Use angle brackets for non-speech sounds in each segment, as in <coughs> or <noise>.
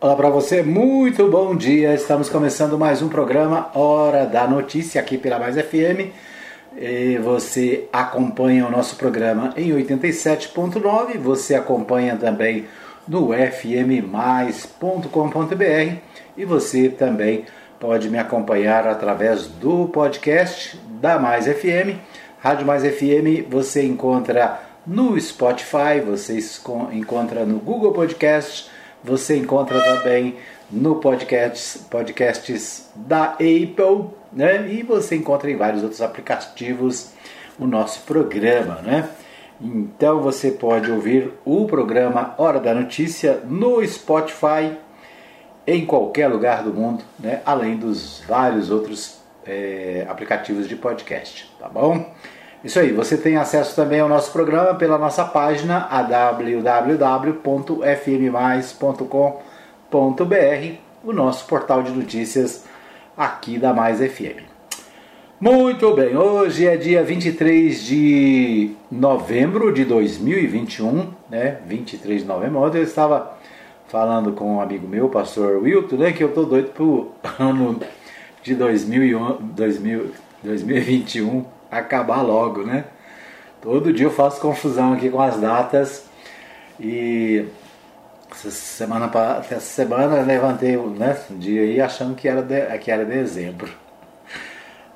Olá para você, muito bom dia. Estamos começando mais um programa Hora da Notícia aqui pela Mais FM. E você acompanha o nosso programa em 87.9, você acompanha também no fmmais.com.br e você também pode me acompanhar através do podcast da Mais FM. Rádio Mais FM você encontra no Spotify, você encontra no Google Podcast você encontra também no podcast, podcasts da Apple, né? E você encontra em vários outros aplicativos o nosso programa, né? Então você pode ouvir o programa Hora da Notícia no Spotify em qualquer lugar do mundo, né? Além dos vários outros é, aplicativos de podcast, tá bom? Isso aí, você tem acesso também ao nosso programa pela nossa página www.fmmais.com.br, o nosso portal de notícias aqui da Mais FM. Muito bem, hoje é dia 23 de novembro de 2021, né? 23 de novembro. Ontem eu estava falando com um amigo meu, o pastor Wilton, né? Que eu tô doido pro <laughs> ano de 2001, 2000, 2021 acabar logo, né? Todo dia eu faço confusão aqui com as datas e essa semana, essa semana eu levantei né, um dia aí achando que era, de, que era dezembro.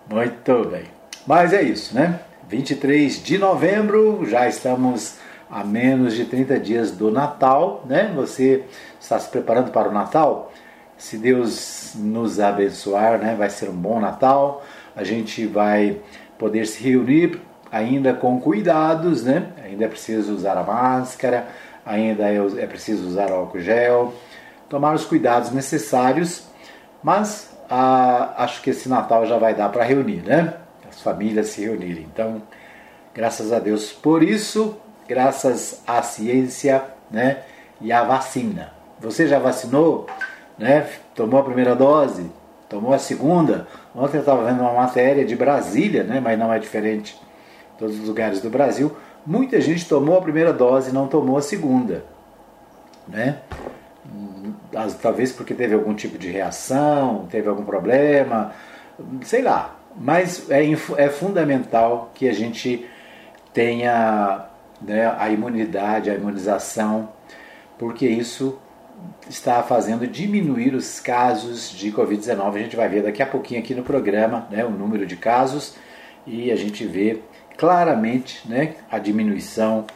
Muito bem. Mas é isso, né? 23 de novembro, já estamos a menos de 30 dias do Natal, né? Você está se preparando para o Natal? Se Deus nos abençoar, né? Vai ser um bom Natal. A gente vai poder se reunir ainda com cuidados, né? Ainda é preciso usar a máscara, ainda é, é preciso usar álcool gel, tomar os cuidados necessários, mas ah, acho que esse Natal já vai dar para reunir, né? As famílias se reunirem. Então, graças a Deus por isso, graças à ciência, né? E à vacina. Você já vacinou, né? Tomou a primeira dose? Tomou a segunda? Ontem eu estava vendo uma matéria de Brasília, né, mas não é diferente todos os lugares do Brasil. Muita gente tomou a primeira dose e não tomou a segunda. Né? Talvez porque teve algum tipo de reação, teve algum problema, sei lá. Mas é, é fundamental que a gente tenha né, a imunidade, a imunização, porque isso está fazendo diminuir os casos de Covid-19. A gente vai ver daqui a pouquinho aqui no programa né, o número de casos e a gente vê claramente né, a diminuição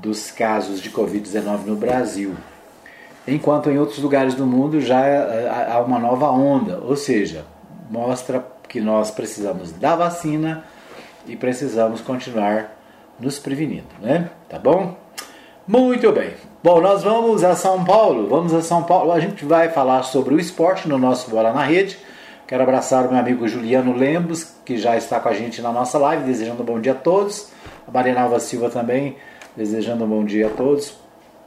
dos casos de Covid-19 no Brasil. Enquanto em outros lugares do mundo já há uma nova onda, ou seja, mostra que nós precisamos da vacina e precisamos continuar nos prevenindo, né? Tá bom? Muito bem. Bom, nós vamos a São Paulo. Vamos a São Paulo. A gente vai falar sobre o esporte no nosso Bola na Rede. Quero abraçar o meu amigo Juliano Lembos, que já está com a gente na nossa live, desejando um bom dia a todos. A Maria Nova Silva também, desejando um bom dia a todos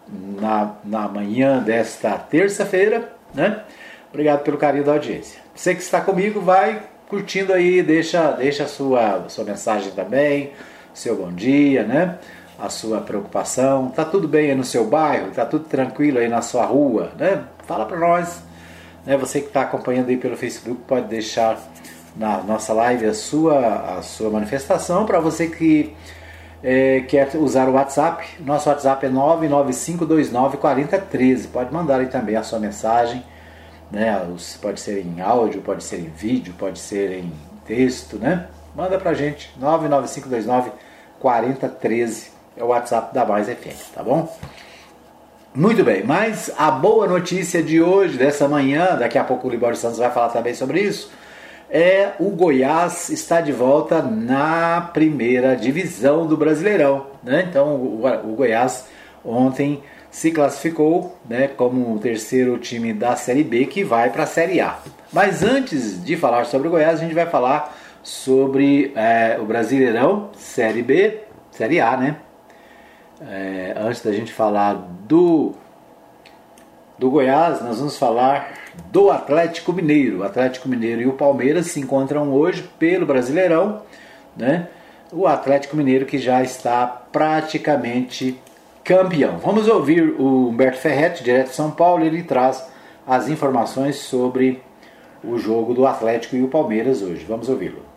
na, na manhã desta terça-feira. Né? Obrigado pelo carinho da audiência. Você que está comigo, vai curtindo aí, deixa, deixa a sua, sua mensagem também, seu bom dia, né? A sua preocupação. Tá tudo bem aí no seu bairro? Tá tudo tranquilo aí na sua rua? Né? Fala para nós. Né? Você que está acompanhando aí pelo Facebook pode deixar na nossa live a sua, a sua manifestação. Para você que é, quer usar o WhatsApp, nosso WhatsApp é 995294013. Pode mandar aí também a sua mensagem. Né? Pode ser em áudio, pode ser em vídeo, pode ser em texto, né? Manda pra gente, 99529 4013 é o WhatsApp da Mais FM, tá bom? Muito bem, mas a boa notícia de hoje, dessa manhã, daqui a pouco o Libório Santos vai falar também sobre isso, é o Goiás está de volta na primeira divisão do Brasileirão. Né? Então o, Goiás ontem se classificou né, como o terceiro time da Série B que vai para a Série A. Mas antes de falar sobre o Goiás, a gente vai falar sobre é, o Brasileirão, Série B, Série A, né? É, antes da gente falar do, do Goiás, nós vamos falar do Atlético Mineiro. O Atlético Mineiro e o Palmeiras se encontram hoje pelo Brasileirão, né? O Atlético Mineiro que já está praticamente campeão. Vamos ouvir o Humberto Ferretti, direto de São Paulo, ele traz as informações sobre o jogo do Atlético e o Palmeiras hoje. Vamos ouvi-lo.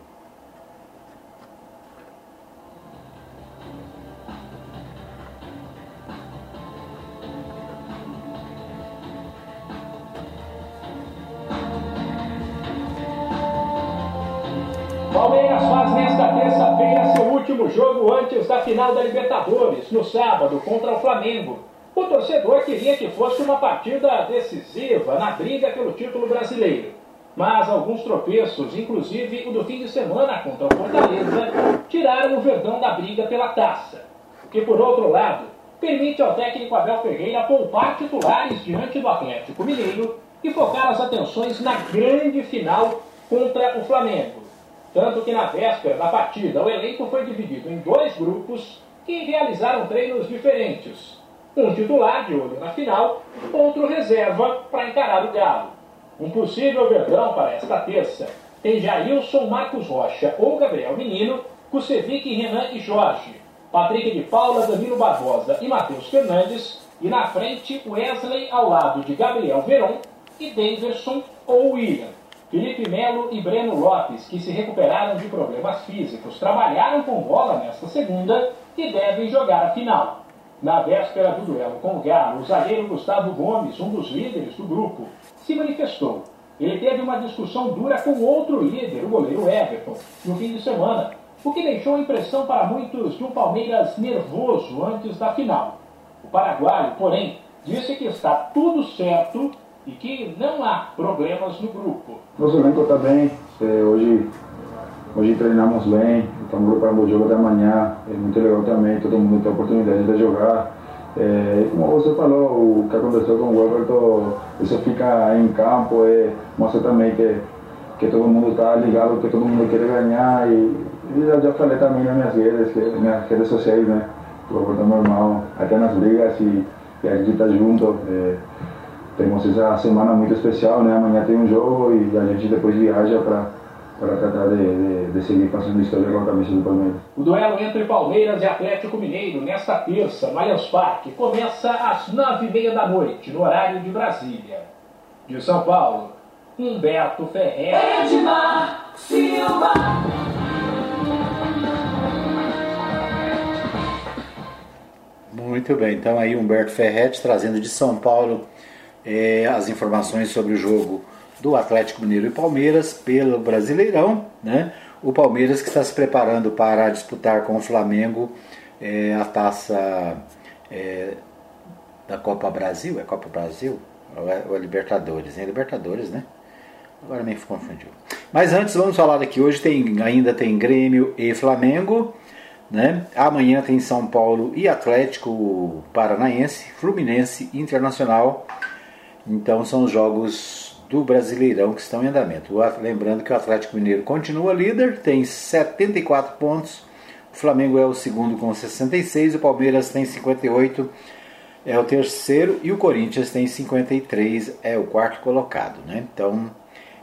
Final da Libertadores, no sábado, contra o Flamengo. O torcedor queria que fosse uma partida decisiva na briga pelo título brasileiro. Mas alguns tropeços, inclusive o do fim de semana contra o Fortaleza, tiraram o Verdão da briga pela taça. O que, por outro lado, permite ao técnico Abel Ferreira poupar titulares diante do Atlético Mineiro e focar as atenções na grande final contra o Flamengo. Tanto que na véspera da partida, o elenco foi dividido em dois grupos que realizaram treinos diferentes. Um titular de olho na final, outro reserva para encarar o Galo. Um possível verdão para esta terça tem Jailson, Marcos Rocha ou Gabriel Menino, Kusevic, Renan e Jorge, Patrick de Paula, Danilo Barbosa e Matheus Fernandes, e na frente Wesley ao lado de Gabriel Veron e Daverson ou William. Felipe Melo e Breno Lopes, que se recuperaram de problemas físicos, trabalharam com bola nesta segunda e devem jogar a final. Na véspera do duelo com o Galo, o zagueiro Gustavo Gomes, um dos líderes do grupo, se manifestou. Ele teve uma discussão dura com outro líder, o goleiro Everton, no fim de semana, o que deixou a impressão para muitos de um Palmeiras nervoso antes da final. O paraguaio, porém, disse que está tudo certo e que não há problemas no grupo. Nosso elenco está bem. Hoje, hoje treinamos bem, estamos preparando o jogo da manhã. É muito legal também, todo mundo tem a oportunidade de jogar. É, como você falou, o que aconteceu com o Everton, isso fica em campo, é, mostra também que, que todo mundo está ligado, que todo mundo quer ganhar. E, e eu já falei também nas minhas redes, que, minhas redes sociais, né? O Everton é meu irmão, até nas brigas e, e a gente está junto. É, temos essa semana muito especial, né? Amanhã tem um jogo e a gente depois viaja para para tratar de, de, de, seguir fazendo história com a camisa do Palmeiras. O duelo entre Palmeiras e Atlético Mineiro nesta terça no Allianz Parque começa às nove e meia da noite no horário de Brasília. De São Paulo, Humberto Ferreira. Edmar Silva. Muito bem, então aí Humberto Ferretti trazendo de São Paulo é, as informações sobre o jogo do Atlético Mineiro e Palmeiras pelo Brasileirão, né? O Palmeiras que está se preparando para disputar com o Flamengo é, a taça é, da Copa Brasil, é Copa Brasil? Ou é, ou é Libertadores? É Libertadores, né? Agora me confundiu. Mas antes vamos falar aqui, hoje tem, ainda tem Grêmio e Flamengo, né? Amanhã tem São Paulo e Atlético Paranaense, Fluminense Internacional então são os jogos do Brasileirão que estão em andamento. Lembrando que o Atlético Mineiro continua líder, tem 74 pontos. O Flamengo é o segundo com 66, o Palmeiras tem 58, é o terceiro e o Corinthians tem 53, é o quarto colocado, né? Então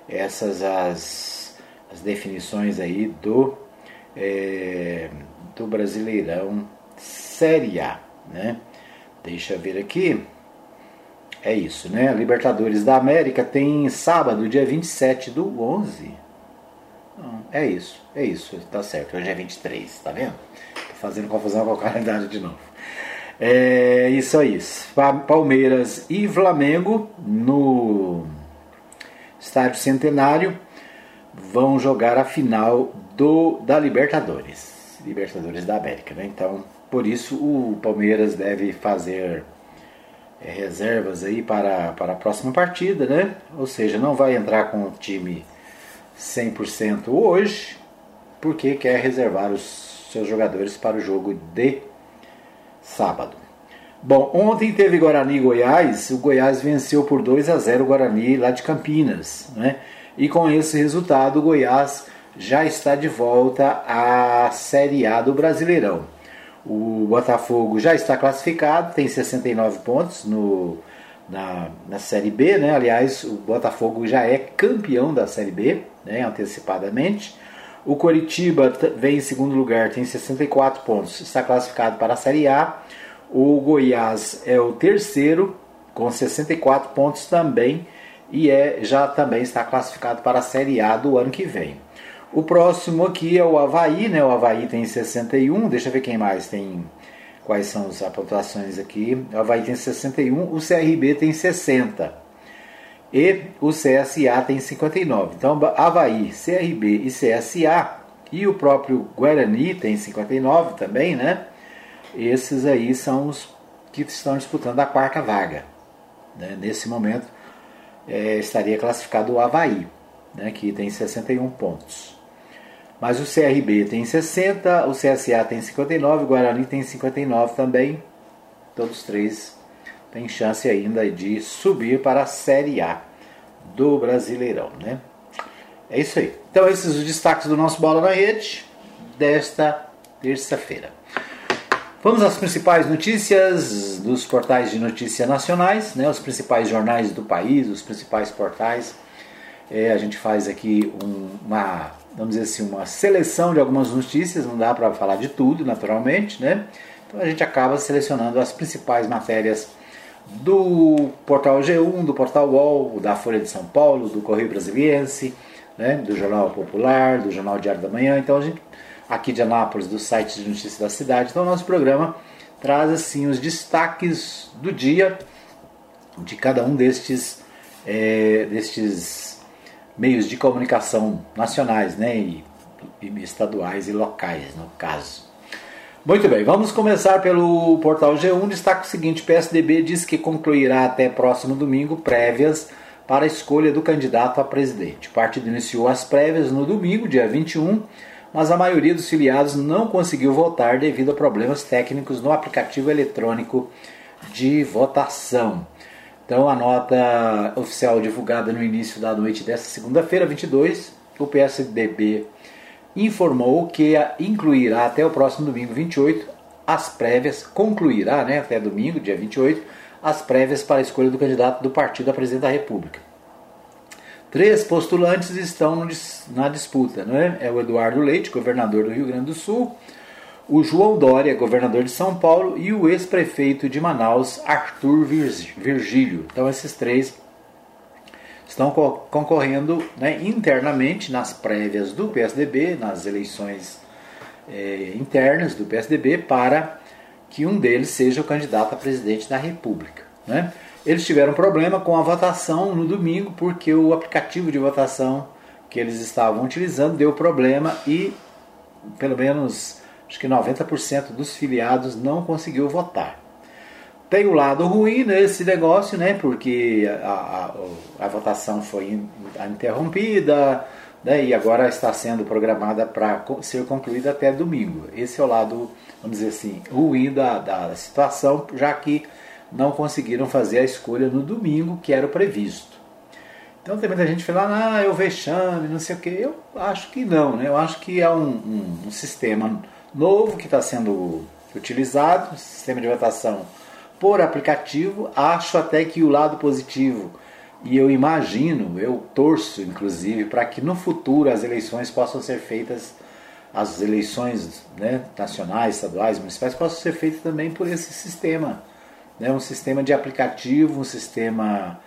essas as, as definições aí do é, do Brasileirão Série A, né? Deixa eu ver aqui. É isso, né? Libertadores da América tem sábado, dia 27 do 11. é isso, é isso, tá certo. Hoje é 23, tá vendo? Tô fazendo confusão com o <laughs> calendário de novo. É isso aí. Palmeiras e Flamengo no Estádio Centenário vão jogar a final do da Libertadores. Libertadores da América, né? Então, por isso o Palmeiras deve fazer reservas aí para, para a próxima partida, né? Ou seja, não vai entrar com o time 100% hoje, porque quer reservar os seus jogadores para o jogo de sábado. Bom, ontem teve Guarani Goiás, o Goiás venceu por 2 a 0 o Guarani lá de Campinas, né? E com esse resultado, o Goiás já está de volta à Série A do Brasileirão. O Botafogo já está classificado, tem 69 pontos no, na, na Série B, né? Aliás, o Botafogo já é campeão da Série B, né? antecipadamente. O Coritiba vem em segundo lugar, tem 64 pontos, está classificado para a Série A. O Goiás é o terceiro, com 64 pontos também e é, já também está classificado para a Série A do ano que vem. O próximo aqui é o Havaí, né? O Havaí tem 61, deixa eu ver quem mais tem, quais são as pontuações aqui. O Havaí tem 61, o CRB tem 60 e o CSA tem 59. Então, Havaí, CRB e CSA e o próprio Guarani tem 59 também, né? Esses aí são os que estão disputando a quarta vaga. Né? Nesse momento é, estaria classificado o Havaí, né? que tem 61 pontos. Mas o CRB tem 60, o CSA tem 59, o Guarani tem 59 também. Todos três têm chance ainda de subir para a Série A do Brasileirão, né? É isso aí. Então esses os destaques do nosso Bola na Rede desta terça-feira. Vamos às principais notícias dos portais de notícia nacionais, né? Os principais jornais do país, os principais portais. É, a gente faz aqui um, uma, vamos dizer assim, uma seleção de algumas notícias. Não dá para falar de tudo, naturalmente, né? Então a gente acaba selecionando as principais matérias do portal G1, do portal UOL, da Folha de São Paulo, do Correio Brasiliense, né, do Jornal Popular, do Jornal Diário da Manhã. Então a gente, aqui de Anápolis, do site de notícias da cidade. Então o nosso programa traz assim os destaques do dia de cada um destes, é, destes meios de comunicação nacionais, né, e, e estaduais e locais, no caso. Muito bem, vamos começar pelo portal G1. Destaque o seguinte: PSDB diz que concluirá até próximo domingo prévias para a escolha do candidato a presidente. O partido iniciou as prévias no domingo, dia 21, mas a maioria dos filiados não conseguiu votar devido a problemas técnicos no aplicativo eletrônico de votação. Então, a nota oficial divulgada no início da noite desta segunda-feira, 22, o PSDB informou que incluirá até o próximo domingo 28 as prévias, concluirá né, até domingo, dia 28, as prévias para a escolha do candidato do partido a presidente da República. Três postulantes estão na disputa, não é? É o Eduardo Leite, governador do Rio Grande do Sul, o João Dória, governador de São Paulo, e o ex-prefeito de Manaus, Arthur Virgílio. Então esses três estão concorrendo né, internamente nas prévias do PSDB, nas eleições é, internas do PSDB, para que um deles seja o candidato a presidente da República. Né? Eles tiveram problema com a votação no domingo, porque o aplicativo de votação que eles estavam utilizando deu problema e pelo menos acho que 90% dos filiados não conseguiu votar. Tem o lado ruim nesse negócio, né? Porque a, a, a votação foi interrompida né? e agora está sendo programada para ser concluída até domingo. Esse é o lado, vamos dizer assim, ruim da, da situação, já que não conseguiram fazer a escolha no domingo, que era o previsto. Então tem muita gente falando, ah, eu vexame, não sei o que. Eu acho que não, né? Eu acho que é um, um, um sistema novo que está sendo utilizado, sistema de votação por aplicativo. Acho até que o lado positivo, e eu imagino, eu torço inclusive, para que no futuro as eleições possam ser feitas, as eleições né, nacionais, estaduais, municipais, possam ser feitas também por esse sistema. Né, um sistema de aplicativo, um sistema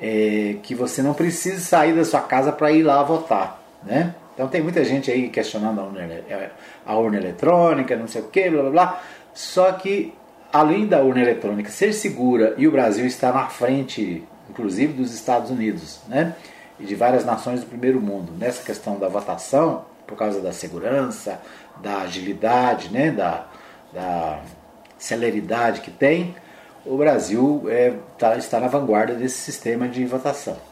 é, que você não precise sair da sua casa para ir lá votar. Né? Então tem muita gente aí questionando a urna, a urna eletrônica, não sei o que, blá blá blá. Só que além da urna eletrônica ser segura e o Brasil estar na frente, inclusive dos Estados Unidos, né, e de várias nações do primeiro mundo, nessa questão da votação, por causa da segurança, da agilidade, né, da, da celeridade que tem, o Brasil é, tá, está na vanguarda desse sistema de votação.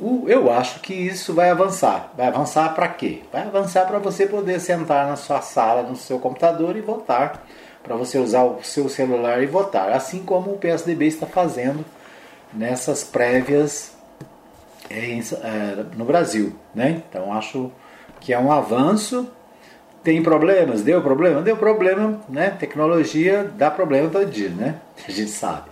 Eu acho que isso vai avançar. Vai avançar para quê? Vai avançar para você poder sentar na sua sala, no seu computador e votar para você usar o seu celular e votar, assim como o PSDB está fazendo nessas prévias é, é, no Brasil. Né? Então acho que é um avanço. Tem problemas? Deu problema? Deu problema, né? Tecnologia dá problema todo dia, né? A gente sabe.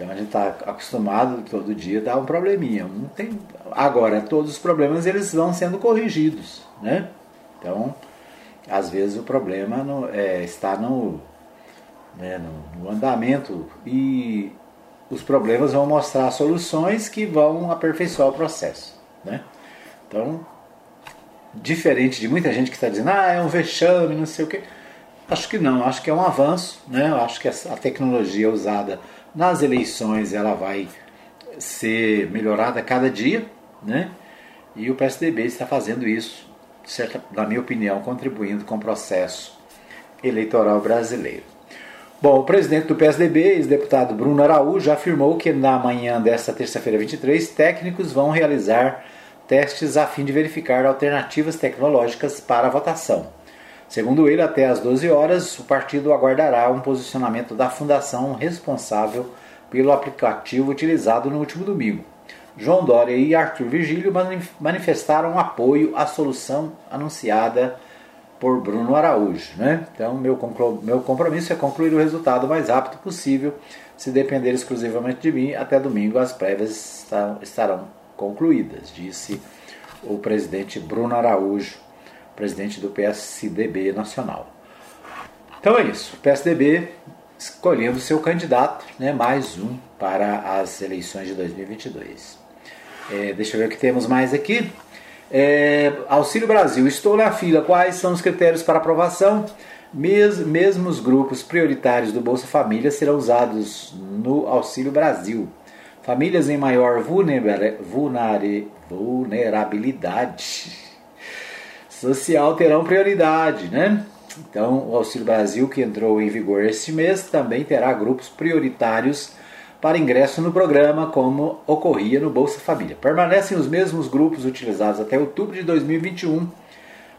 Então a gente está acostumado todo dia a dar um probleminha. Não tem... Agora, todos os problemas eles vão sendo corrigidos, né? Então, às vezes o problema no, é, está no, né, no, no, andamento e os problemas vão mostrar soluções que vão aperfeiçoar o processo. Né? Então, diferente de muita gente que está dizendo, ah, é um vexame, não sei o quê. Acho que não, acho que é um avanço, né? Acho que a tecnologia usada nas eleições ela vai ser melhorada cada dia, né? E o PSDB está fazendo isso, na minha opinião, contribuindo com o processo eleitoral brasileiro. Bom, o presidente do PSDB, ex-deputado Bruno Araújo, afirmou que na manhã desta terça-feira 23, técnicos vão realizar testes a fim de verificar alternativas tecnológicas para a votação. Segundo ele, até às 12 horas, o partido aguardará um posicionamento da fundação responsável pelo aplicativo utilizado no último domingo. João Dória e Arthur Virgílio manifestaram apoio à solução anunciada por Bruno Araújo. Né? Então, meu, meu compromisso é concluir o resultado o mais rápido possível. Se depender exclusivamente de mim, até domingo as prévias estarão concluídas, disse o presidente Bruno Araújo, presidente do PSDB Nacional. Então é isso, PSDB escolhendo seu candidato, né, mais um para as eleições de 2022. É, deixa eu ver o que temos mais aqui. É, Auxílio Brasil, estou na fila. Quais são os critérios para aprovação? Mes, mesmos grupos prioritários do Bolsa Família serão usados no Auxílio Brasil. Famílias em maior vulnerabilidade social terão prioridade, né? Então, o Auxílio Brasil, que entrou em vigor este mês, também terá grupos prioritários para ingresso no programa, como ocorria no Bolsa Família. Permanecem os mesmos grupos utilizados até outubro de 2021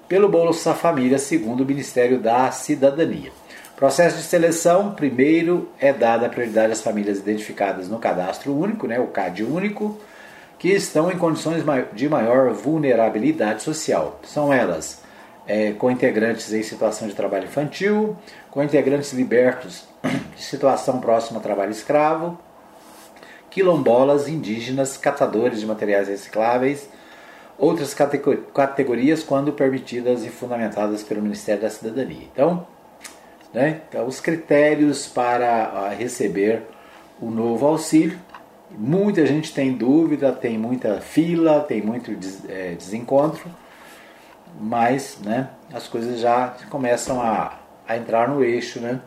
pelo Bolsa Família, segundo o Ministério da Cidadania. Processo de seleção, primeiro é dada prioridade às famílias identificadas no cadastro único, né, o CAD único, que estão em condições de maior vulnerabilidade social. São elas é, com integrantes em situação de trabalho infantil, com integrantes libertos <clears throat> de situação próxima a trabalho escravo, quilombolas, indígenas, catadores de materiais recicláveis, outras categorias quando permitidas e fundamentadas pelo Ministério da Cidadania. Então, né, então os critérios para receber o novo auxílio, muita gente tem dúvida, tem muita fila, tem muito é, desencontro, mas né, as coisas já começam a, a entrar no eixo, né?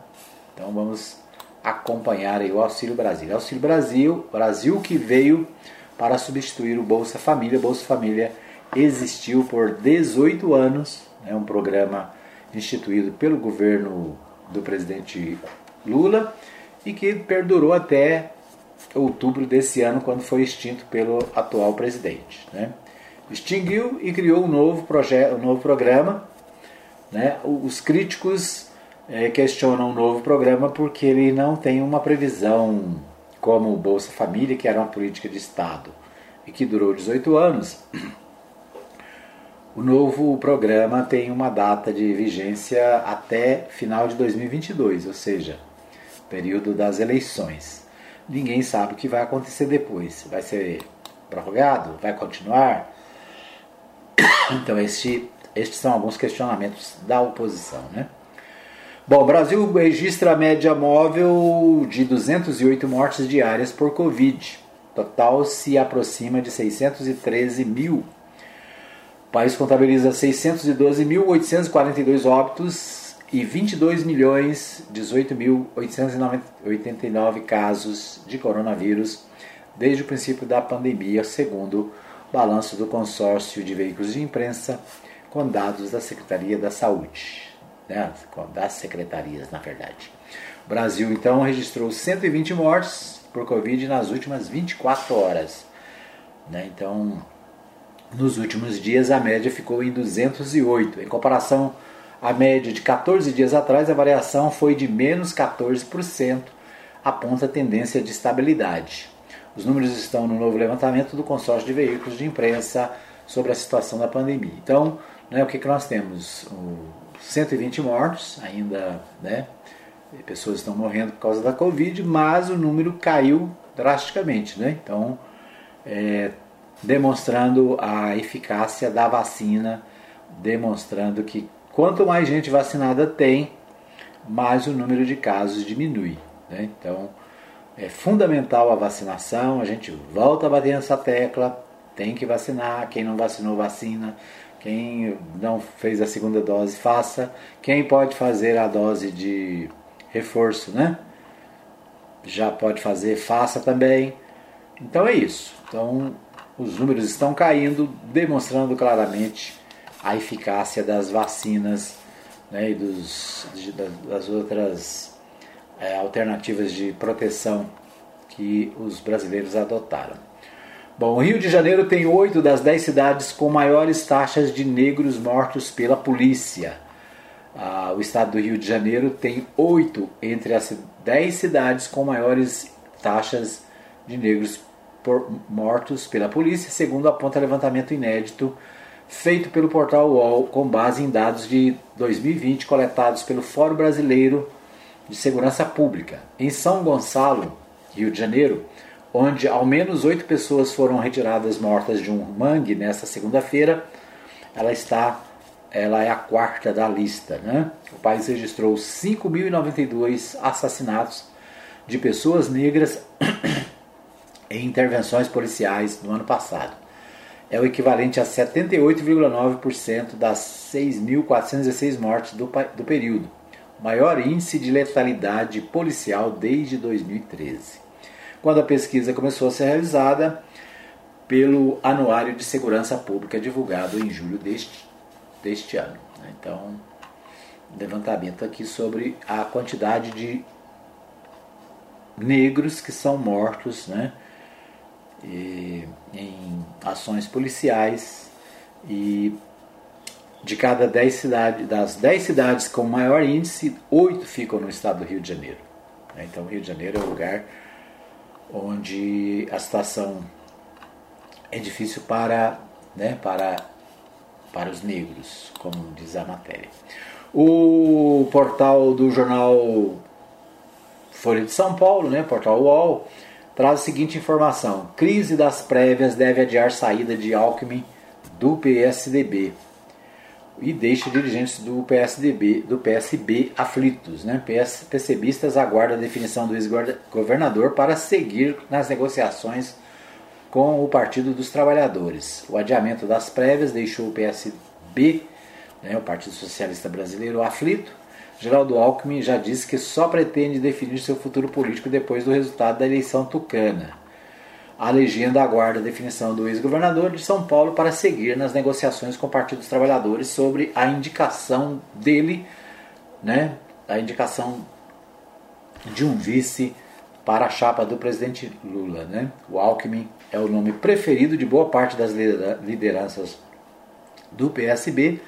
Então vamos acompanhar o Auxílio Brasil. Auxílio Brasil, Brasil que veio para substituir o Bolsa Família. Bolsa Família existiu por 18 anos, é um programa instituído pelo governo do presidente Lula e que perdurou até outubro desse ano, quando foi extinto pelo atual presidente. Né? Extinguiu e criou um novo, projeto, um novo programa. Né? Os críticos é, questionam o novo programa porque ele não tem uma previsão como o Bolsa Família, que era uma política de Estado e que durou 18 anos. O novo programa tem uma data de vigência até final de 2022, ou seja, período das eleições. Ninguém sabe o que vai acontecer depois. Vai ser prorrogado? Vai continuar? Então, este, estes são alguns questionamentos da oposição. Né? Bom, o Brasil registra a média móvel de 208 mortes diárias por Covid. Total se aproxima de 613 mil. O país contabiliza 612.842 óbitos e 22 milhões 18.889 casos de coronavírus desde o princípio da pandemia, segundo balanço do consórcio de veículos de imprensa com dados da Secretaria da Saúde né, das secretarias, na verdade. O Brasil, então, registrou 120 mortes por Covid nas últimas 24 horas. Né? Então, nos últimos dias, a média ficou em 208. Em comparação à média de 14 dias atrás, a variação foi de menos 14%, aponta a tendência de estabilidade. Os números estão no novo levantamento do consórcio de veículos de imprensa sobre a situação da pandemia. Então, né, o que, que nós temos? O 120 mortos, ainda, né? Pessoas estão morrendo por causa da Covid, mas o número caiu drasticamente, né? Então, é, demonstrando a eficácia da vacina, demonstrando que quanto mais gente vacinada tem, mais o número de casos diminui. Né? Então, É fundamental a vacinação, a gente volta a bater nessa tecla, tem que vacinar, quem não vacinou, vacina. Quem não fez a segunda dose, faça. Quem pode fazer a dose de reforço, né? Já pode fazer, faça também. Então é isso. Então os números estão caindo, demonstrando claramente a eficácia das vacinas né, e dos, de, das outras é, alternativas de proteção que os brasileiros adotaram. Bom, o Rio de Janeiro tem oito das dez cidades com maiores taxas de negros mortos pela polícia. Ah, o estado do Rio de Janeiro tem oito entre as dez cidades com maiores taxas de negros por, mortos pela polícia, segundo aponta levantamento inédito feito pelo portal UOL com base em dados de 2020 coletados pelo Fórum Brasileiro de Segurança Pública. Em São Gonçalo, Rio de Janeiro, onde ao menos oito pessoas foram retiradas mortas de um mangue nesta segunda-feira, ela está, ela é a quarta da lista. Né? O país registrou 5.092 assassinatos de pessoas negras <coughs> em intervenções policiais no ano passado. É o equivalente a 78,9% das 6.416 mortes do, do período, maior índice de letalidade policial desde 2013, quando a pesquisa começou a ser realizada pelo Anuário de Segurança Pública divulgado em julho deste, deste ano. Né? Então, levantamento aqui sobre a quantidade de negros que são mortos, né? Em ações policiais e de cada 10 cidades, das 10 cidades com maior índice, 8 ficam no estado do Rio de Janeiro. Né? Então, Rio de Janeiro é o lugar onde a situação é difícil para, né, para, para os negros, como diz a matéria. O portal do jornal Folha de São Paulo, né, portal UOL, traz a seguinte informação: crise das prévias deve adiar saída de Alckmin do PSDB e deixa dirigentes do PSDB, do PSB aflitos. Né? PS, PCBistas aguardam a definição do ex-governador para seguir nas negociações com o Partido dos Trabalhadores. O adiamento das prévias deixou o PSB, né, o Partido Socialista Brasileiro, aflito Geraldo Alckmin já disse que só pretende definir seu futuro político depois do resultado da eleição tucana. A legenda aguarda a definição do ex-governador de São Paulo para seguir nas negociações com o Partido dos Trabalhadores sobre a indicação dele, né, a indicação de um vice para a chapa do presidente Lula. Né? O Alckmin é o nome preferido de boa parte das lideranças do PSB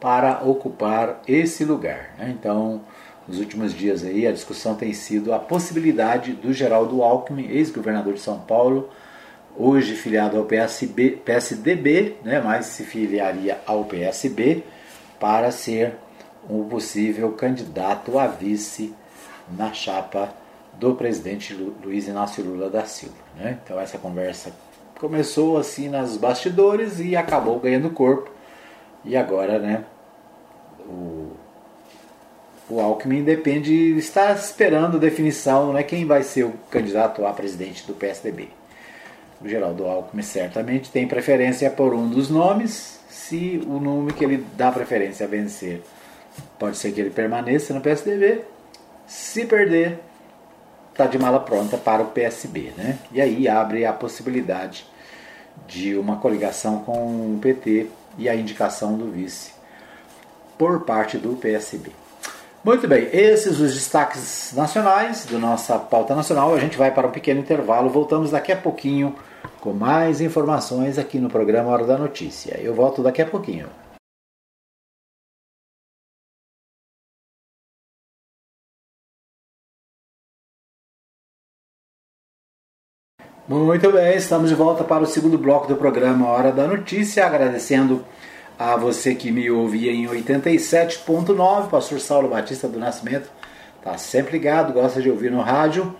para ocupar esse lugar. Né? Então, nos últimos dias aí, a discussão tem sido a possibilidade do Geraldo Alckmin, ex-governador de São Paulo, hoje filiado ao PSB, PSDB, né, mas se filiaria ao PSB, para ser um possível candidato a vice na chapa do presidente Luiz Inácio Lula da Silva. Né? Então essa conversa começou assim nas bastidores e acabou ganhando corpo. E agora, né, o, o Alckmin depende, está esperando definição, né, quem vai ser o candidato a presidente do PSDB. O Geraldo Alckmin certamente tem preferência por um dos nomes, se o nome que ele dá preferência a vencer pode ser que ele permaneça no PSDB, se perder, está de mala pronta para o PSB. Né? E aí abre a possibilidade de uma coligação com o PT e a indicação do vice por parte do PSB. Muito bem, esses os destaques nacionais da nossa pauta nacional. A gente vai para um pequeno intervalo, voltamos daqui a pouquinho com mais informações aqui no programa Hora da Notícia. Eu volto daqui a pouquinho. Muito bem, estamos de volta para o segundo bloco do programa Hora da Notícia, agradecendo a você que me ouvia em 87.9, pastor Saulo Batista do Nascimento, tá sempre ligado, gosta de ouvir no rádio,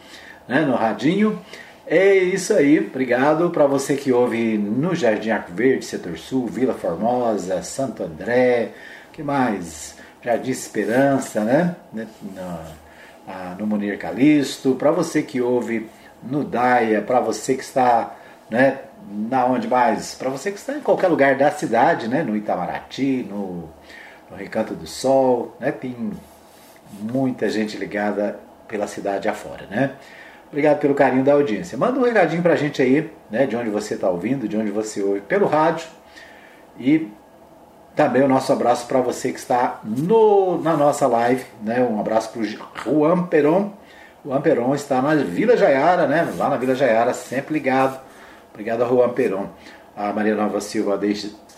né, no radinho. É isso aí, obrigado para você que ouve no Jardim Arco Verde, Setor Sul, Vila Formosa, Santo André, que mais? Jardim Esperança, né? No, ah, no Munir Calisto, para você que ouve no Daia, para você que está né, na onde mais? Para você que está em qualquer lugar da cidade, né, no Itamaraty, no, no Recanto do Sol, né, tem muita gente ligada pela cidade afora, né? Obrigado pelo carinho da audiência. Manda um recadinho para a gente aí, né, de onde você está ouvindo, de onde você ouve pelo rádio. E também o nosso abraço para você que está no, na nossa live. Né, um abraço para o Juan Peron. O Juan Peron está na Vila Jaiara, né, lá na Vila Jaiara, sempre ligado. Obrigado a Juan Peron. A Maria Nova Silva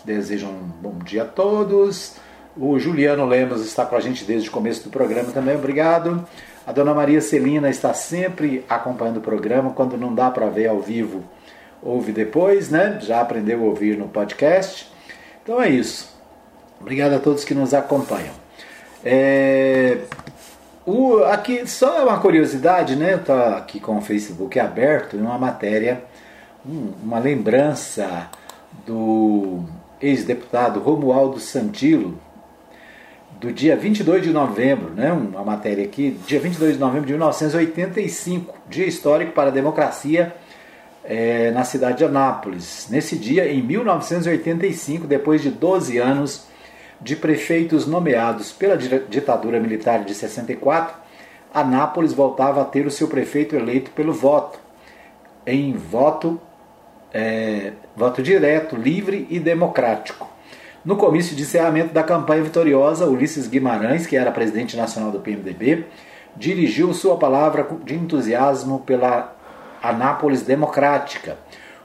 deseja um bom dia a todos. O Juliano Lemos está com a gente desde o começo do programa também, obrigado. A dona Maria Celina está sempre acompanhando o programa, quando não dá para ver ao vivo, ouve depois, né? Já aprendeu a ouvir no podcast. Então é isso. Obrigado a todos que nos acompanham. É, o, aqui só uma curiosidade, né? Eu estou aqui com o Facebook aberto uma matéria, um, uma lembrança do ex-deputado Romualdo Santilo, do dia 22 de novembro, né, uma matéria aqui, dia 22 de novembro de 1985, dia histórico para a democracia é, na cidade de Anápolis. Nesse dia, em 1985, depois de 12 anos de prefeitos nomeados pela ditadura militar de 64, Anápolis voltava a ter o seu prefeito eleito pelo voto, em voto, é, voto direto, livre e democrático. No comício de encerramento da campanha vitoriosa, Ulisses Guimarães, que era presidente nacional do PMDB, dirigiu sua palavra de entusiasmo pela Anápolis Democrática.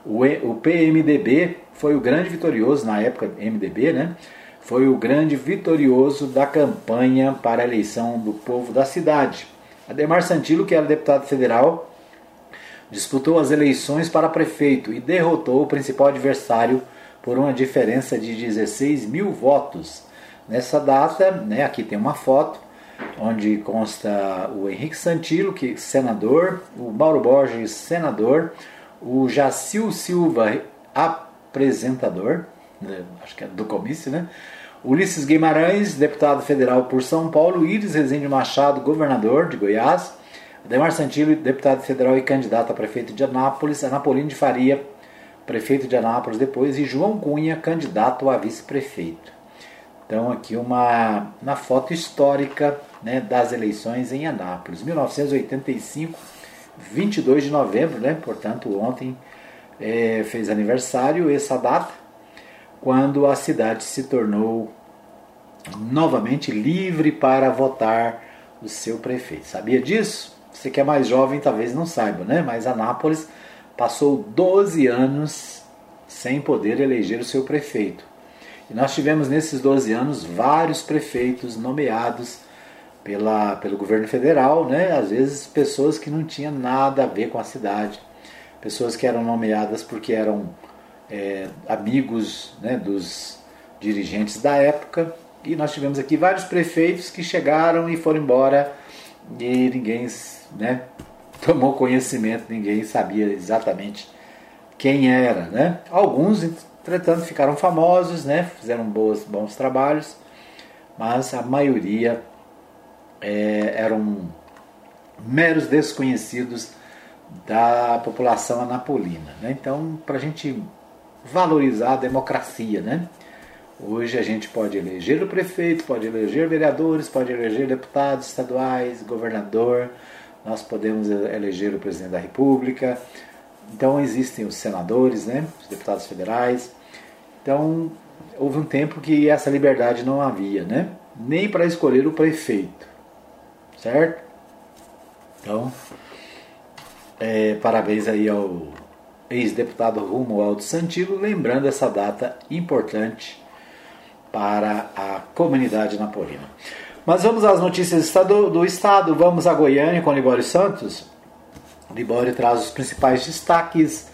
O PMDB foi o grande vitorioso, na época MDB, né? Foi o grande vitorioso da campanha para a eleição do povo da cidade. Ademar Santilo, que era deputado federal, disputou as eleições para prefeito e derrotou o principal adversário por uma diferença de 16 mil votos. Nessa data, né, aqui tem uma foto onde consta o Henrique Santilo, que senador, o Mauro Borges, senador, o Jacil Silva, apresentador, acho que é do comício, né? Ulisses Guimarães, deputado federal por São Paulo, Iris Rezende Machado, governador de Goiás, Ademar Santilo, deputado federal e candidato a prefeito de Anápolis, Anapolino de Faria, prefeito de Anápolis depois, e João Cunha, candidato a vice-prefeito. Então, aqui uma na foto histórica né, das eleições em Anápolis, 1985, 22 de novembro, né, portanto, ontem é, fez aniversário essa data, quando a cidade se tornou novamente livre para votar o seu prefeito. Sabia disso? Você que é mais jovem talvez não saiba, né? Mas Anápolis passou 12 anos sem poder eleger o seu prefeito. E nós tivemos nesses 12 anos vários prefeitos nomeados pela, pelo governo federal, né? às vezes pessoas que não tinham nada a ver com a cidade, pessoas que eram nomeadas porque eram é, amigos né, dos dirigentes da época. E nós tivemos aqui vários prefeitos que chegaram e foram embora e ninguém né, <laughs> tomou conhecimento, ninguém sabia exatamente quem era. Né? Alguns, entretanto, ficaram famosos, né? fizeram boas, bons trabalhos, mas a maioria é, eram meros desconhecidos da população anapolina. Né? Então, para a gente valorizar a democracia, né? Hoje a gente pode eleger o prefeito, pode eleger vereadores, pode eleger deputados estaduais, governador, nós podemos eleger o presidente da República. Então existem os senadores, né, os deputados federais. Então houve um tempo que essa liberdade não havia, né, nem para escolher o prefeito, certo? Então, é, parabéns aí ao ex-deputado Romualdo Santilo, lembrando essa data importante para a comunidade napolina. Mas vamos às notícias do, do estado. Vamos a Goiânia com Libório Santos. Libório traz os principais destaques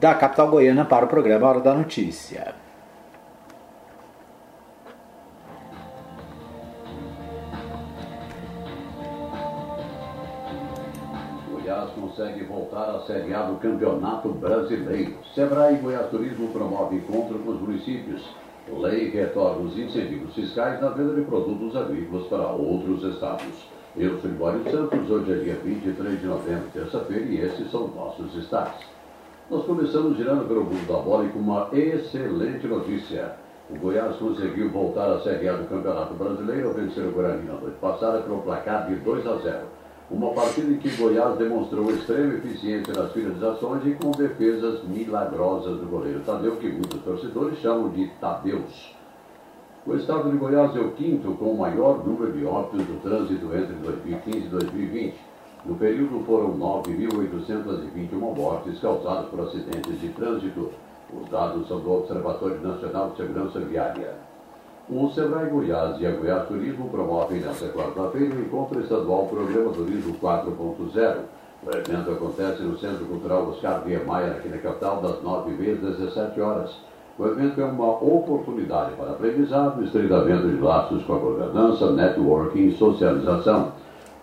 da capital goiana para o programa Hora da Notícia. Voltar à Série A do Campeonato Brasileiro. Sebrae Goiás Turismo promove encontro com os municípios Lei retorna os incentivos fiscais na venda de produtos agrícolas para outros estados. Eu sou Libório Santos, hoje é dia 23 de novembro, terça-feira, e esses são nossos destaques. Nós começamos girando pelo mundo da bola e com uma excelente notícia. O Goiás conseguiu voltar à Série A do Campeonato Brasileiro vencer o Guarani na noite passada pelo placar de 2 a 0. Uma partida em que Goiás demonstrou extrema eficiência nas finalizações e com defesas milagrosas do goleiro Tadeu, que muitos torcedores chamam de Tadeus. O estado de Goiás é o quinto com o maior número de óbitos do trânsito entre 2015 e 2020. No período foram 9.821 mortes causadas por acidentes de trânsito. Os dados são do Observatório Nacional de Segurança Viária. O Sebrae Goiás e a Goiás Turismo promovem nesta quarta-feira o encontro estadual Programa Turismo 4.0. O evento acontece no Centro Cultural Oscar Niemeyer, aqui na capital, das 9h às 17 horas. O evento é uma oportunidade para aprendizado, estreitamento de laços com a governança, networking e socialização.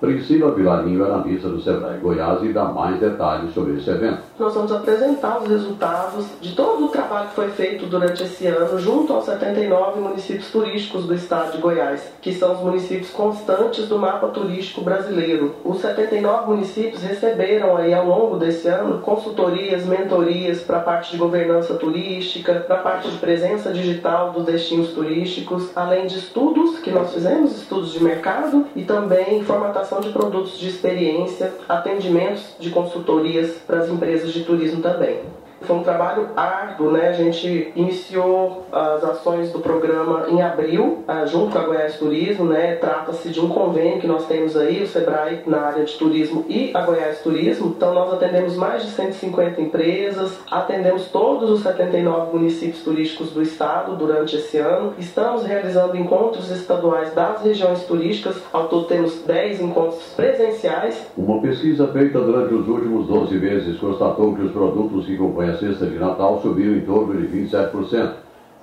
Priscila Vilarinho, analista do Sebrae Goiás, e dá mais detalhes sobre esse evento. Nós vamos apresentar os resultados de todo o trabalho que foi feito durante esse ano junto aos 79 municípios turísticos do estado de Goiás, que são os municípios constantes do mapa turístico brasileiro. Os 79 municípios receberam aí ao longo desse ano consultorias, mentorias para a parte de governança turística, para a parte de presença digital dos destinos turísticos, além de estudos que nós fizemos, estudos de mercado e também formatação de produtos de experiência, atendimentos de consultorias para as empresas de turismo também. Foi um trabalho árduo, né? A gente iniciou as ações do programa em abril, ah, junto com a Goiás Turismo, né? Trata-se de um convênio que nós temos aí, o Sebrae na área de turismo e a Goiás Turismo. Então nós atendemos mais de 150 empresas, atendemos todos os 79 municípios turísticos do estado durante esse ano. Estamos realizando encontros estaduais das regiões turísticas. Ao todo temos 10 encontros presenciais. Uma pesquisa feita durante os últimos 12 meses constatou que os produtos que compõem a de Natal subiu em torno de 27%,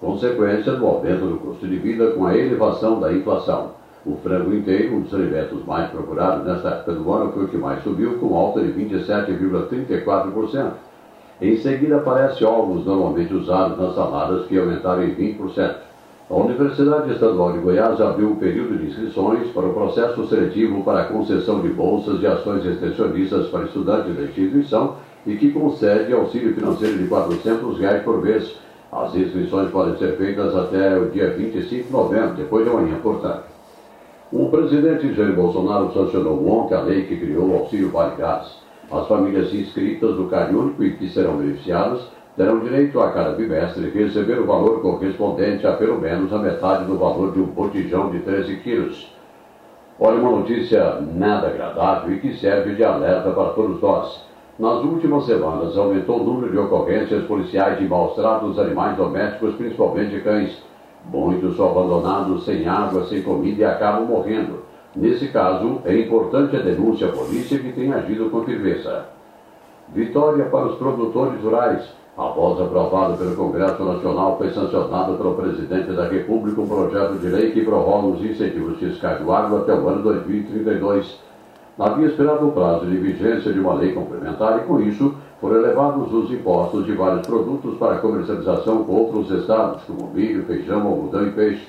consequência do aumento do custo de vida com a elevação da inflação. O frango inteiro, um dos alimentos mais procurados nesta época do ano, foi o que mais subiu, com alta de 27,34%. Em seguida aparece ovos normalmente usados nas saladas, que aumentaram em 20%. A Universidade Estadual de Goiás abriu o período de inscrições para o processo seletivo para a concessão de bolsas e ações extensionistas para estudantes da instituição e que concede auxílio financeiro de 400 reais por mês. As inscrições podem ser feitas até o dia 25 de novembro, depois de amanhã, portanto. O presidente Jair Bolsonaro sancionou ontem a lei que criou o auxílio Vale Gás. As famílias inscritas no CARIÚnico e que serão beneficiadas terão direito a cada bimestre receber o valor correspondente a pelo menos a metade do valor de um botijão de 13 quilos. Olha, uma notícia nada agradável e que serve de alerta para todos nós. Nas últimas semanas, aumentou o número de ocorrências policiais de maus tratos animais domésticos, principalmente cães. Muitos são abandonados sem água, sem comida e acabam morrendo. Nesse caso, é importante a denúncia à polícia que tem agido com firmeza. Vitória para os produtores rurais. Após aprovado pelo Congresso Nacional, foi sancionado pelo presidente da República um projeto de lei que prorroga os incentivos fiscais do agro até o ano 2032 havia esperado o prazo de vigência de uma lei complementar e, com isso, foram elevados os impostos de vários produtos para comercialização com outros estados, como milho, feijão, algodão e peixe.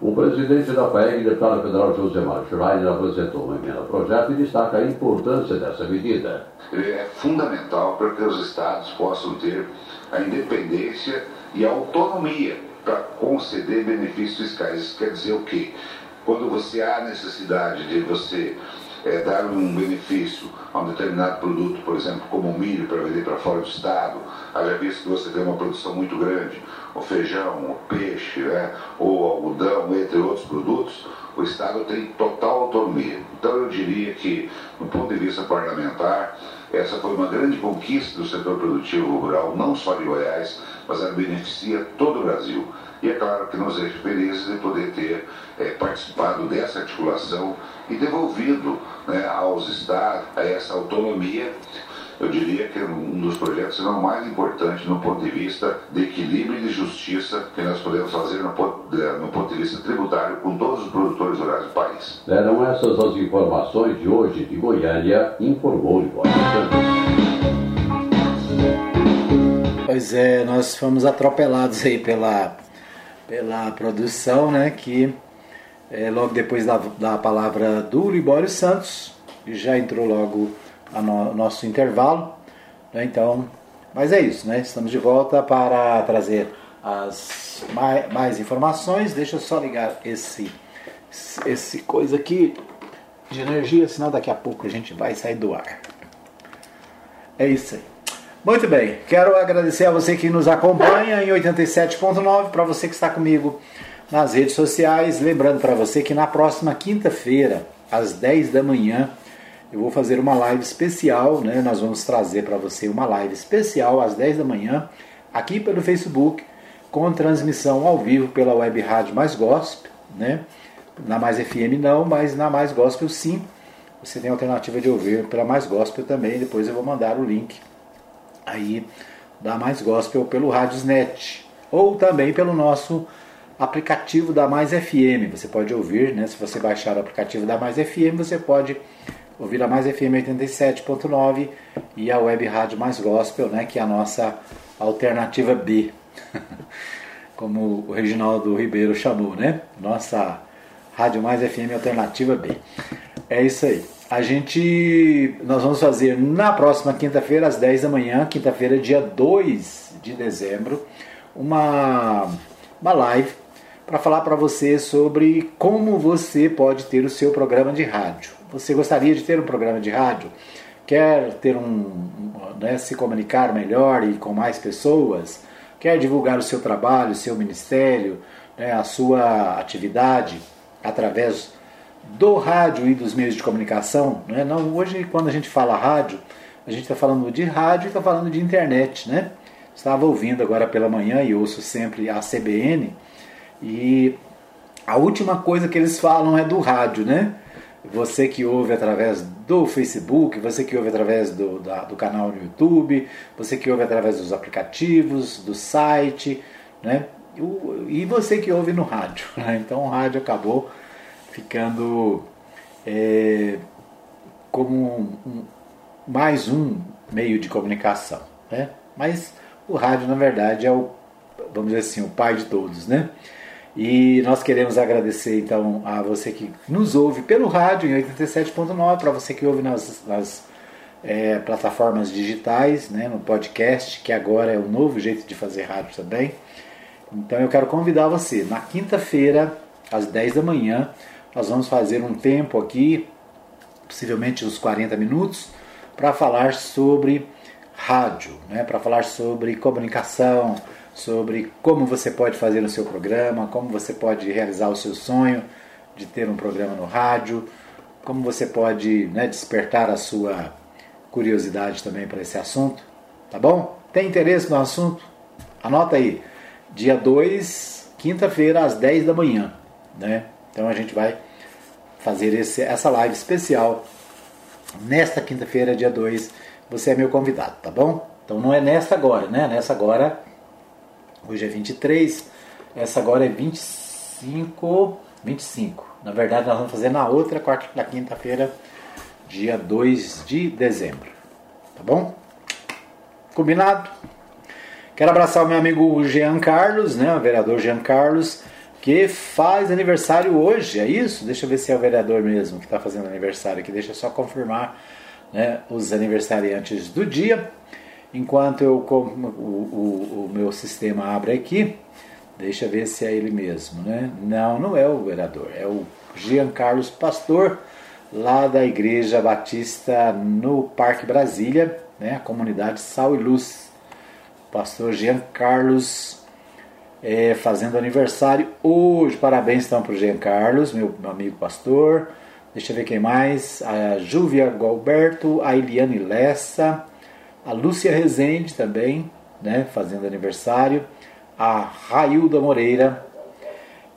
O presidente da FAEG, deputado federal José Mário Schreiner, apresentou uma emenda ao projeto e destaca a importância dessa medida. É fundamental para que os estados possam ter a independência e a autonomia para conceder benefícios fiscais. Isso quer dizer o quê? Quando você há necessidade de você é, dar um benefício a um determinado produto, por exemplo, como o milho para vender para fora do estado, haja visto que você tem uma produção muito grande, o feijão, o peixe, né, ou algodão, entre outros produtos, o Estado tem total autonomia. Então eu diria que, do ponto de vista parlamentar, essa foi uma grande conquista do setor produtivo rural, não só de Goiás, mas ela beneficia todo o Brasil. E é claro que nós estamos felizes de poder ter é, participado dessa articulação e devolvido né, aos estados essa autonomia. Eu diria que é um dos projetos não mais importantes no ponto de vista de equilíbrio e de justiça que nós podemos fazer no ponto, no ponto de vista tributário com todos os produtores rurais do país. Eram essas as informações de hoje de Goiânia, informou o Pois é, nós fomos atropelados aí pela pela produção, né, que é, logo depois da, da palavra do Libório Santos, já entrou logo o no, nosso intervalo. Né? Então, mas é isso, né? Estamos de volta para trazer as mais, mais informações. Deixa eu só ligar esse, esse coisa aqui de energia, senão daqui a pouco a gente vai sair do ar. É isso aí. Muito bem, quero agradecer a você que nos acompanha em 87.9, para você que está comigo nas redes sociais. Lembrando para você que na próxima quinta-feira, às 10 da manhã, eu vou fazer uma live especial, né? Nós vamos trazer para você uma live especial às 10 da manhã, aqui pelo Facebook, com transmissão ao vivo pela web rádio Mais Gospel, né? Na Mais FM não, mas na Mais Gospel sim. Você tem a alternativa de ouvir pela Mais Gospel também. Depois eu vou mandar o link aí da Mais Gospel pelo Radiosnet ou também pelo nosso aplicativo da Mais FM. Você pode ouvir, né? Se você baixar o aplicativo da Mais FM, você pode ouvir a Mais FM 87.9 e a Web Rádio Mais Gospel, né? Que é a nossa alternativa B, <laughs> como o Reginaldo Ribeiro chamou, né? Nossa Rádio Mais FM Alternativa B. É isso aí. A gente. Nós vamos fazer na próxima quinta-feira, às 10 da manhã, quinta-feira, dia 2 de dezembro, uma, uma live para falar para você sobre como você pode ter o seu programa de rádio. Você gostaria de ter um programa de rádio? Quer ter um, né, se comunicar melhor e com mais pessoas? Quer divulgar o seu trabalho, o seu ministério, né, a sua atividade através do rádio e dos meios de comunicação. Né? Não, hoje, quando a gente fala rádio, a gente está falando de rádio e está falando de internet. Né? Estava ouvindo agora pela manhã e ouço sempre a CBN e a última coisa que eles falam é do rádio, né? Você que ouve através do Facebook, você que ouve através do, da, do canal no YouTube, você que ouve através dos aplicativos, do site, né? E você que ouve no rádio. Né? Então o rádio acabou ficando é, como um, um, mais um meio de comunicação. Né? Mas o rádio, na verdade, é o, vamos dizer assim, o pai de todos. Né? E nós queremos agradecer então a você que nos ouve pelo rádio em 87.9, para você que ouve nas, nas é, plataformas digitais, né, no podcast, que agora é o novo jeito de fazer rádio também. Então eu quero convidar você, na quinta-feira, às 10 da manhã, nós vamos fazer um tempo aqui, possivelmente uns 40 minutos, para falar sobre rádio, né? para falar sobre comunicação, sobre como você pode fazer o seu programa, como você pode realizar o seu sonho de ter um programa no rádio, como você pode né, despertar a sua curiosidade também para esse assunto, tá bom? Tem interesse no assunto? Anota aí, dia 2, quinta-feira, às 10 da manhã, né? Então a gente vai fazer esse, essa live especial nesta quinta-feira, dia 2. Você é meu convidado, tá bom? Então não é nesta agora, né? Nessa agora, hoje é 23, essa agora é 25, 25. Na verdade, nós vamos fazer na outra quarta, na quinta-feira, dia 2 de dezembro. Tá bom? Combinado? Quero abraçar o meu amigo Jean Carlos, né? O vereador Jean Carlos que faz aniversário hoje, é isso? Deixa eu ver se é o vereador mesmo que está fazendo aniversário aqui, deixa eu só confirmar né, os aniversariantes do dia. Enquanto eu, o, o, o, meu sistema abre aqui, deixa ver se é ele mesmo, né? Não, não é o vereador, é o Jean Carlos Pastor, lá da Igreja Batista no Parque Brasília, né? A comunidade Sal e Luz. Pastor Jean Carlos é, fazendo aniversário hoje. Parabéns então para o Jean Carlos, meu, meu, amigo pastor. Deixa eu ver quem mais. A Júvia Galberto, a Eliane Lessa, a Lúcia Rezende também, né, fazendo aniversário. A Railda Moreira.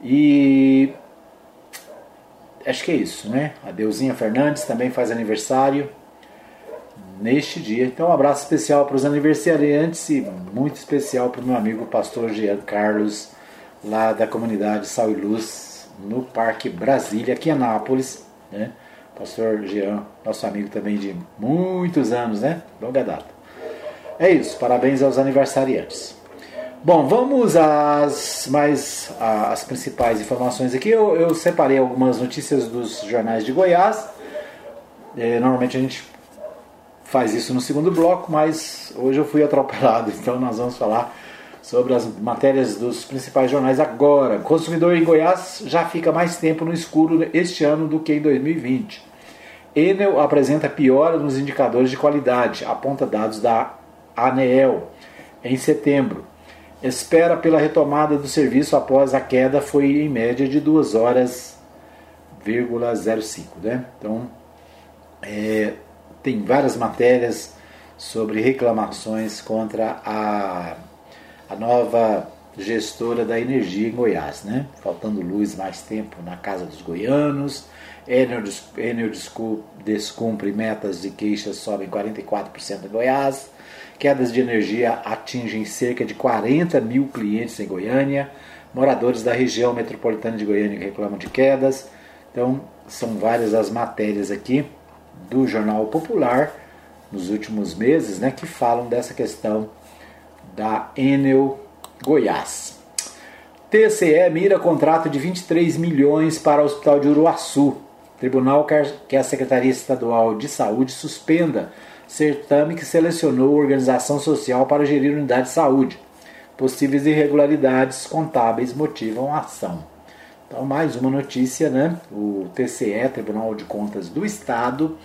E acho que é isso, né? A Deusinha Fernandes também faz aniversário neste dia. Então, um abraço especial para os aniversariantes e muito especial para o meu amigo pastor Jean Carlos, lá da comunidade Sal e Luz, no Parque Brasília, aqui em Anápolis. Né? Pastor Jean, nosso amigo também de muitos anos, né? Longa data. É isso, parabéns aos aniversariantes. Bom, vamos às mais às principais informações aqui. Eu, eu separei algumas notícias dos jornais de Goiás. É, normalmente a gente faz isso no segundo bloco, mas hoje eu fui <laughs> atropelado, então nós vamos falar sobre as matérias dos principais jornais agora. Consumidor em Goiás já fica mais tempo no escuro este ano do que em 2020. Enel apresenta piora nos indicadores de qualidade, aponta dados da ANEEL em setembro. Espera pela retomada do serviço após a queda foi em média de 2 horas, 05, né? Então, é, tem várias matérias sobre reclamações contra a, a nova gestora da energia em Goiás, né? Faltando luz mais tempo na casa dos goianos, Enel descumpre metas de queixas sobem 44% em Goiás, Quedas de energia atingem cerca de 40 mil clientes em Goiânia. Moradores da região metropolitana de Goiânia reclamam de quedas. Então, são várias as matérias aqui do Jornal Popular nos últimos meses né, que falam dessa questão da Enel Goiás. TCE mira contrato de 23 milhões para o Hospital de Uruaçu. Tribunal quer que a Secretaria Estadual de Saúde suspenda certame que selecionou organização social para gerir unidade de saúde. Possíveis irregularidades contábeis motivam a ação. Então, mais uma notícia, né? O TCE, Tribunal de Contas do Estado,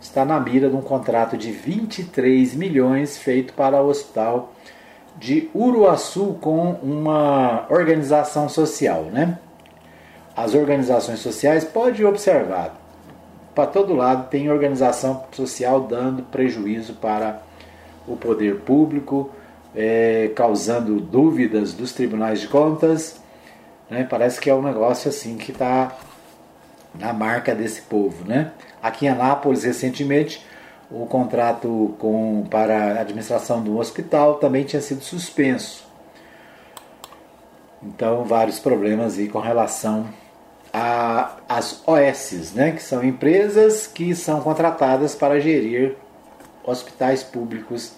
está na mira de um contrato de 23 milhões feito para o hospital de Uruaçu com uma organização social, né? As organizações sociais, pode observar, para todo lado tem organização social dando prejuízo para o poder público, é, causando dúvidas dos tribunais de contas. Né? Parece que é um negócio assim que está na marca desse povo. Né? Aqui em Anápolis, recentemente, o contrato com, para a administração do hospital também tinha sido suspenso. Então, vários problemas aí com relação a, as OS, né, que são empresas que são contratadas para gerir hospitais públicos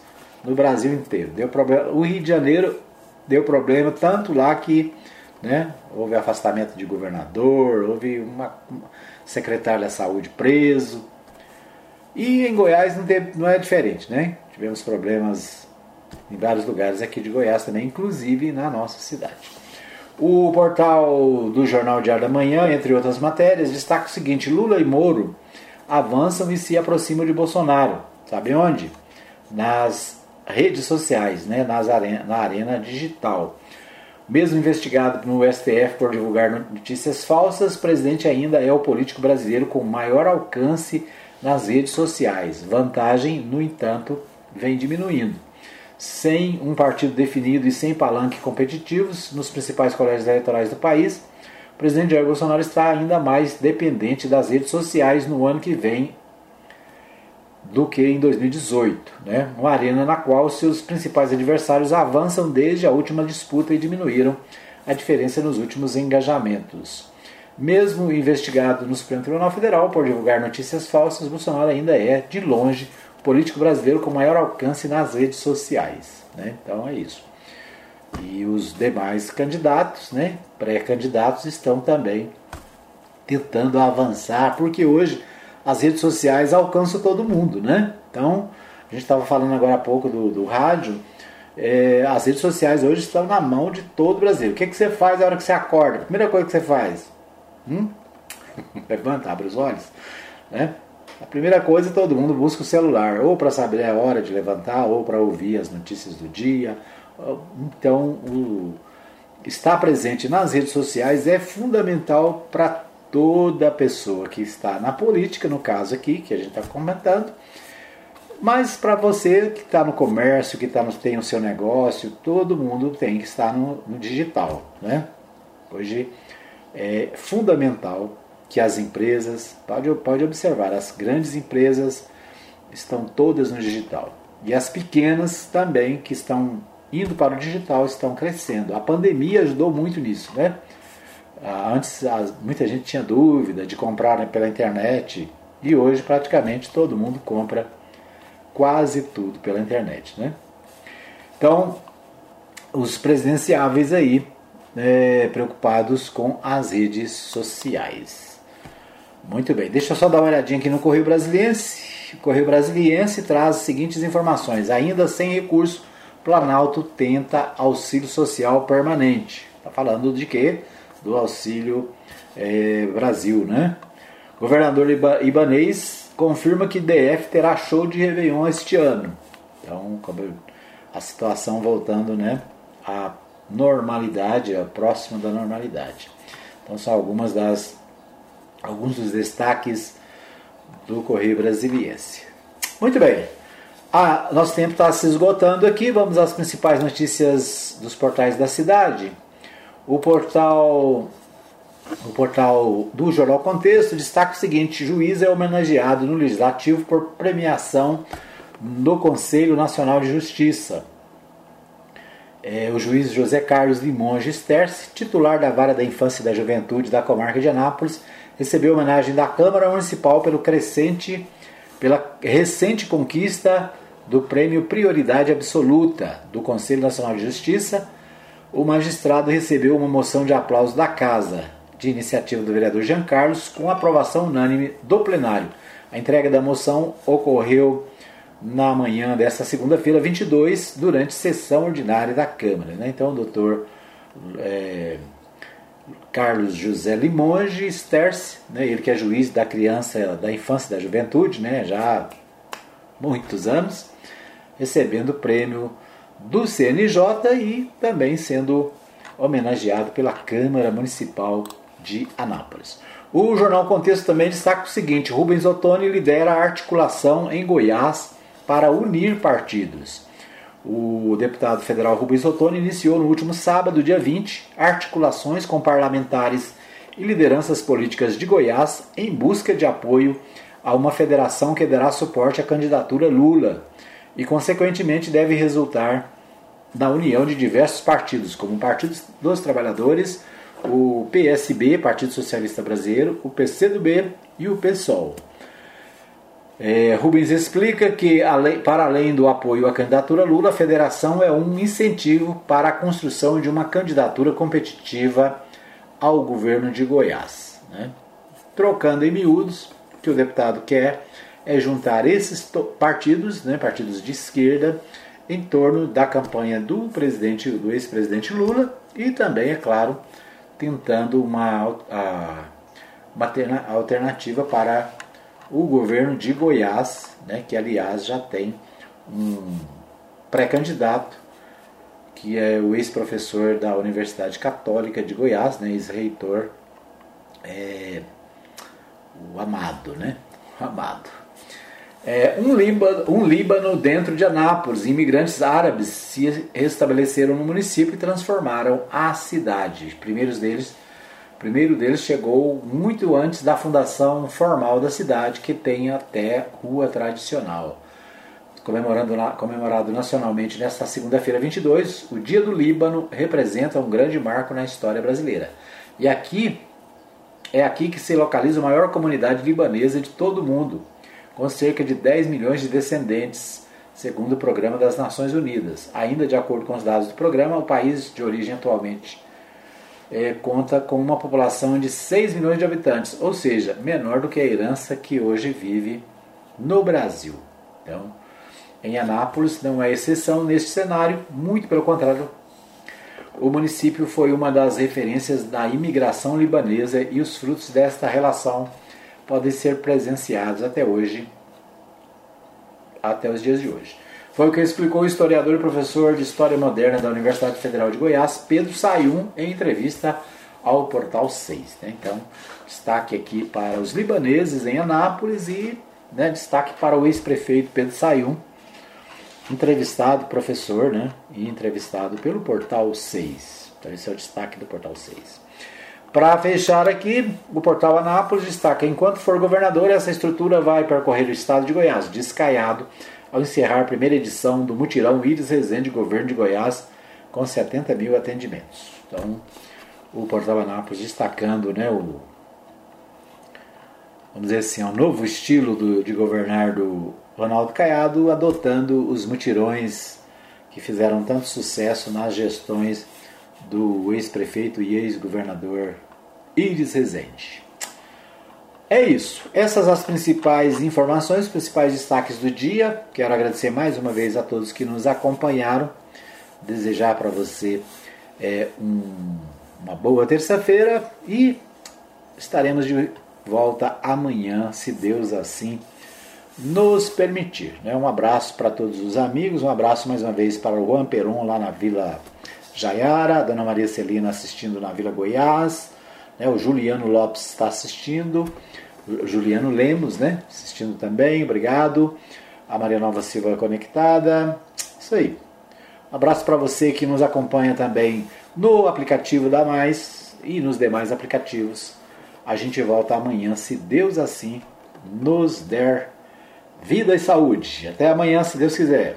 no Brasil inteiro. Deu problema, o Rio de Janeiro deu problema tanto lá que né, houve afastamento de governador, houve uma, uma secretário da saúde preso. E em Goiás não, teve, não é diferente, né? Tivemos problemas em vários lugares aqui de Goiás também, inclusive na nossa cidade. O portal do Jornal Diário da Manhã, entre outras matérias, destaca o seguinte: Lula e Moro avançam e se aproximam de Bolsonaro. Sabe onde? Nas redes sociais, né? Nas arena, na arena digital. Mesmo investigado no STF por divulgar notícias falsas, o presidente ainda é o político brasileiro com maior alcance nas redes sociais. Vantagem, no entanto, vem diminuindo sem um partido definido e sem palanque competitivos nos principais colégios eleitorais do país, o presidente Jair Bolsonaro está ainda mais dependente das redes sociais no ano que vem do que em 2018, né? uma arena na qual seus principais adversários avançam desde a última disputa e diminuíram a diferença nos últimos engajamentos. Mesmo investigado no Supremo Tribunal Federal por divulgar notícias falsas, Bolsonaro ainda é, de longe, político brasileiro com maior alcance nas redes sociais. Né? Então é isso. E os demais candidatos, né, pré-candidatos, estão também tentando avançar, porque hoje as redes sociais alcançam todo mundo. Né? Então, a gente estava falando agora há pouco do, do rádio, é, as redes sociais hoje estão na mão de todo o Brasil. O que, que você faz na hora que você acorda? A primeira coisa que você faz? Hum? <laughs> Levanta, abre os olhos. Né? A primeira coisa, todo mundo busca o celular, ou para saber a hora de levantar, ou para ouvir as notícias do dia. Então, o, estar presente nas redes sociais é fundamental para toda pessoa que está na política, no caso aqui, que a gente está comentando, mas para você que está no comércio, que tá no, tem o seu negócio, todo mundo tem que estar no, no digital. Né? Hoje é fundamental que as empresas, pode, pode observar, as grandes empresas estão todas no digital. E as pequenas também, que estão indo para o digital, estão crescendo. A pandemia ajudou muito nisso, né? Ah, antes muita gente tinha dúvida de comprar pela internet e hoje praticamente todo mundo compra quase tudo pela internet, né? Então, os presidenciáveis aí é, preocupados com as redes sociais. Muito bem, deixa eu só dar uma olhadinha aqui no Correio Brasiliense. O Correio Brasiliense traz as seguintes informações: ainda sem recurso, Planalto tenta auxílio social permanente. Está falando de quê? Do auxílio é, Brasil, né? Governador Ibanês confirma que DF terá show de Réveillon este ano. Então, a situação voltando, né? A normalidade, próxima da normalidade. Então são algumas das alguns dos destaques do Correio Brasiliense. Muito bem. Ah, nosso tempo está se esgotando aqui. Vamos às principais notícias dos portais da cidade. O portal o portal do Jornal Contexto destaca o seguinte: juiz é homenageado no Legislativo por premiação no Conselho Nacional de Justiça. É, o juiz José Carlos Limonge Sterce, titular da Vara da Infância e da Juventude da comarca de Anápolis, recebeu homenagem da Câmara Municipal pelo crescente, pela recente conquista do Prêmio Prioridade Absoluta do Conselho Nacional de Justiça. O magistrado recebeu uma moção de aplauso da Casa, de iniciativa do vereador Jean Carlos, com aprovação unânime do plenário. A entrega da moção ocorreu na manhã desta segunda-feira, 22, durante sessão ordinária da Câmara. Né? Então, o doutor é, Carlos José Limonge Sterce, né? ele que é juiz da criança, da infância e da juventude, né? já há muitos anos, recebendo o prêmio do CNJ e também sendo homenageado pela Câmara Municipal de Anápolis. O jornal Contexto também destaca o seguinte: Rubens Ottoni lidera a articulação em Goiás para unir partidos. O deputado federal Rubens Ottoni iniciou no último sábado, dia 20, articulações com parlamentares e lideranças políticas de Goiás em busca de apoio a uma federação que dará suporte à candidatura Lula e, consequentemente, deve resultar na união de diversos partidos, como o Partido dos Trabalhadores, o PSB, Partido Socialista Brasileiro, o PCdoB e o PSOL. É, Rubens explica que, para além do apoio à candidatura Lula, a federação é um incentivo para a construção de uma candidatura competitiva ao governo de Goiás. Né? Trocando em miúdos, o que o deputado quer é juntar esses partidos, né, partidos de esquerda, em torno da campanha do presidente, do ex-presidente Lula e também, é claro, tentando uma, uma alternativa para o governo de Goiás, né, que aliás já tem um pré-candidato, que é o ex-professor da Universidade Católica de Goiás, né, ex-reitor, é, o Amado, né? O Amado. É, um, Líbano, um Líbano dentro de Anápolis, imigrantes árabes se restabeleceram no município e transformaram a cidade. Primeiros deles primeiro deles chegou muito antes da fundação formal da cidade, que tem até rua tradicional. Comemorando, comemorado nacionalmente nesta segunda-feira 22, o Dia do Líbano representa um grande marco na história brasileira. E aqui é aqui que se localiza a maior comunidade libanesa de todo o mundo, com cerca de 10 milhões de descendentes, segundo o Programa das Nações Unidas. Ainda de acordo com os dados do programa, o país de origem atualmente é, conta com uma população de 6 milhões de habitantes, ou seja, menor do que a herança que hoje vive no Brasil. Então, em Anápolis não é exceção neste cenário, muito pelo contrário. O município foi uma das referências da imigração libanesa e os frutos desta relação podem ser presenciados até hoje, até os dias de hoje. Foi o que explicou o historiador e professor de História Moderna da Universidade Federal de Goiás, Pedro Sayum, em entrevista ao Portal 6. Né? Então, destaque aqui para os libaneses em Anápolis e né, destaque para o ex-prefeito Pedro Sayum, entrevistado, professor, né, e entrevistado pelo Portal 6. Então, esse é o destaque do Portal 6. Para fechar aqui, o Portal Anápolis destaca: enquanto for governador, essa estrutura vai percorrer o estado de Goiás, descaiado ao encerrar a primeira edição do Mutirão Íris Rezende Governo de Goiás, com 70 mil atendimentos. Então, o Portal Anápolis destacando né, o, vamos dizer assim, o novo estilo do, de governar do Ronaldo Caiado, adotando os mutirões que fizeram tanto sucesso nas gestões do ex-prefeito e ex-governador Iris Rezende. É isso. Essas as principais informações, os principais destaques do dia. Quero agradecer mais uma vez a todos que nos acompanharam. Desejar para você é, um, uma boa terça-feira e estaremos de volta amanhã, se Deus assim nos permitir. Né? Um abraço para todos os amigos, um abraço mais uma vez para o Juan Peron lá na Vila Jaiara, a Dona Maria Celina assistindo na Vila Goiás, né? o Juliano Lopes está assistindo, Juliano Lemos né? assistindo também, obrigado. A Maria Nova Silva conectada. Isso aí. Abraço para você que nos acompanha também no aplicativo da Mais e nos demais aplicativos. A gente volta amanhã, se Deus assim nos der vida e saúde. Até amanhã, se Deus quiser.